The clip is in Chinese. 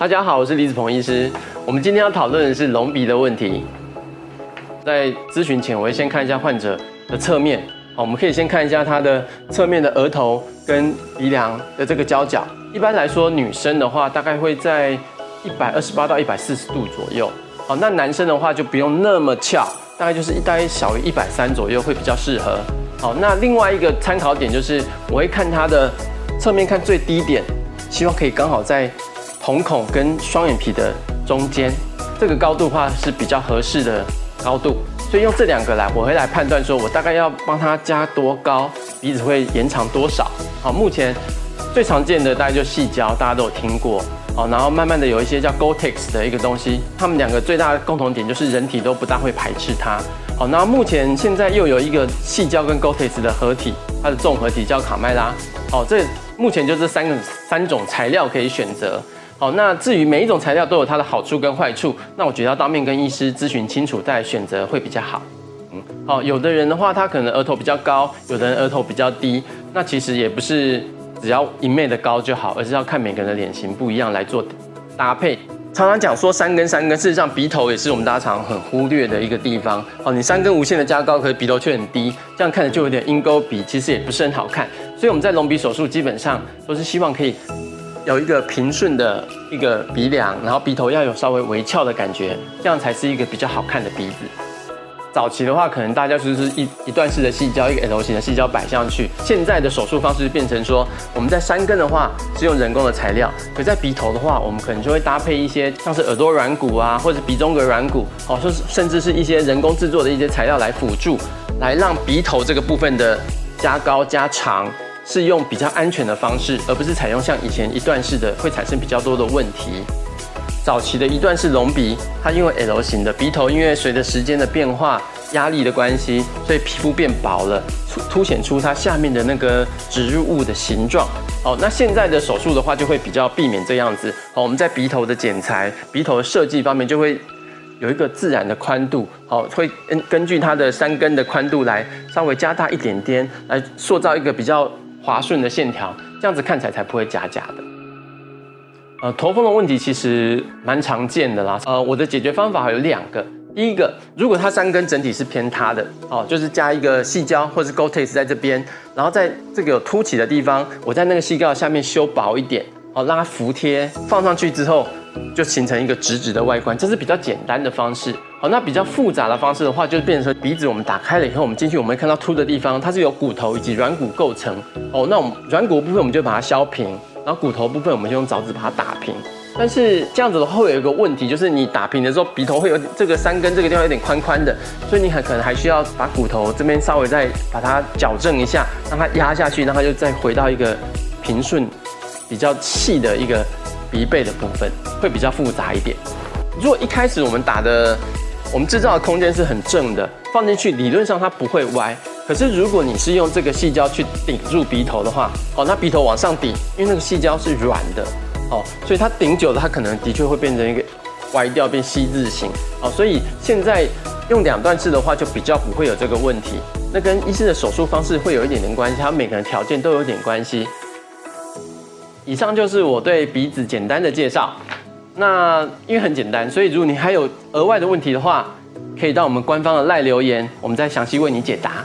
大家好，我是李子鹏医师。我们今天要讨论的是隆鼻的问题。在咨询前，我会先看一下患者的侧面。好，我们可以先看一下他的侧面的额头跟鼻梁的这个交角。一般来说，女生的话大概会在一百二十八到一百四十度左右。好，那男生的话就不用那么翘，大概就是大概小于一百三左右会比较适合。好，那另外一个参考点就是，我会看他的侧面看最低点，希望可以刚好在瞳孔跟双眼皮的中间，这个高度的话是比较合适的高度。所以用这两个来，我会来判断说我大概要帮他加多高，鼻子会延长多少。好，目前最常见的大概就细胶，大家都有听过。好，然后慢慢的有一些叫 Gore-Tex 的一个东西，它们两个最大的共同点就是人体都不大会排斥它。好，那目前现在又有一个细胶跟 Gore-Tex 的合体，它的综合体叫卡麦拉。好，这目前就这三个三种材料可以选择。好，那至于每一种材料都有它的好处跟坏处，那我觉得要当面跟医师咨询清楚再选择会比较好。嗯，好，有的人的话他可能额头比较高，有的人额头比较低，那其实也不是。只要一昧的高就好，而是要看每个人的脸型不一样来做搭配。常常讲说三根三根，事实上鼻头也是我们大家常很忽略的一个地方。哦，你三根无限的加高，可是鼻头却很低，这样看着就有点鹰钩鼻，其实也不是很好看。所以我们在隆鼻手术基本上都是希望可以有一个平顺的一个鼻梁，然后鼻头要有稍微微翘的感觉，这样才是一个比较好看的鼻子。早期的话，可能大家就是一一段式的细胶，一个 L 型的细胶摆上去。现在的手术方式变成说，我们在山根的话是用人工的材料，可在鼻头的话，我们可能就会搭配一些像是耳朵软骨啊，或者鼻中隔软骨，哦，甚甚至是一些人工制作的一些材料来辅助，来让鼻头这个部分的加高加长是用比较安全的方式，而不是采用像以前一段式的会产生比较多的问题。早期的一段是隆鼻，它因为 L 型的鼻头，因为随着时间的变化、压力的关系，所以皮肤变薄了，凸显出它下面的那个植入物的形状。哦，那现在的手术的话，就会比较避免这样子。好，我们在鼻头的剪裁、鼻头的设计方面，就会有一个自然的宽度。好，会根根据它的三根的宽度来稍微加大一点点，来塑造一个比较滑顺的线条，这样子看起来才不会假假的。呃，头峰的问题其实蛮常见的啦。呃，我的解决方法有两个。第一个，如果它三根整体是偏塌的，哦，就是加一个细胶或是 Gore-Tex 在这边，然后在这个有凸起的地方，我在那个细胶下面修薄一点，哦，让它服贴，放上去之后就形成一个直直的外观，这是比较简单的方式。好，那比较复杂的方式的话，就是变成鼻子我们打开了以后，我们进去我们会看到凸的地方，它是由骨头以及软骨构成。哦，那我们软骨部分我们就把它削平。然后骨头部分，我们就用凿子把它打平。但是这样子的话，会有一个问题，就是你打平的时候，鼻头会有这个三根这个地方有点宽宽的，所以你很可能还需要把骨头这边稍微再把它矫正一下，让它压下去，让它就再回到一个平顺、比较细的一个鼻背的部分，会比较复杂一点。如果一开始我们打的，我们制造的空间是很正的，放进去理论上它不会歪。可是如果你是用这个细胶去顶住鼻头的话，哦，那鼻头往上顶，因为那个细胶是软的，哦，所以它顶久了，它可能的确会变成一个歪掉，变 C 字形，哦，所以现在用两段式的话，就比较不会有这个问题。那跟医师的手术方式会有一点点关系，它每个人条件都有点关系。以上就是我对鼻子简单的介绍。那因为很简单，所以如果你还有额外的问题的话，可以到我们官方的赖留言，我们再详细为你解答。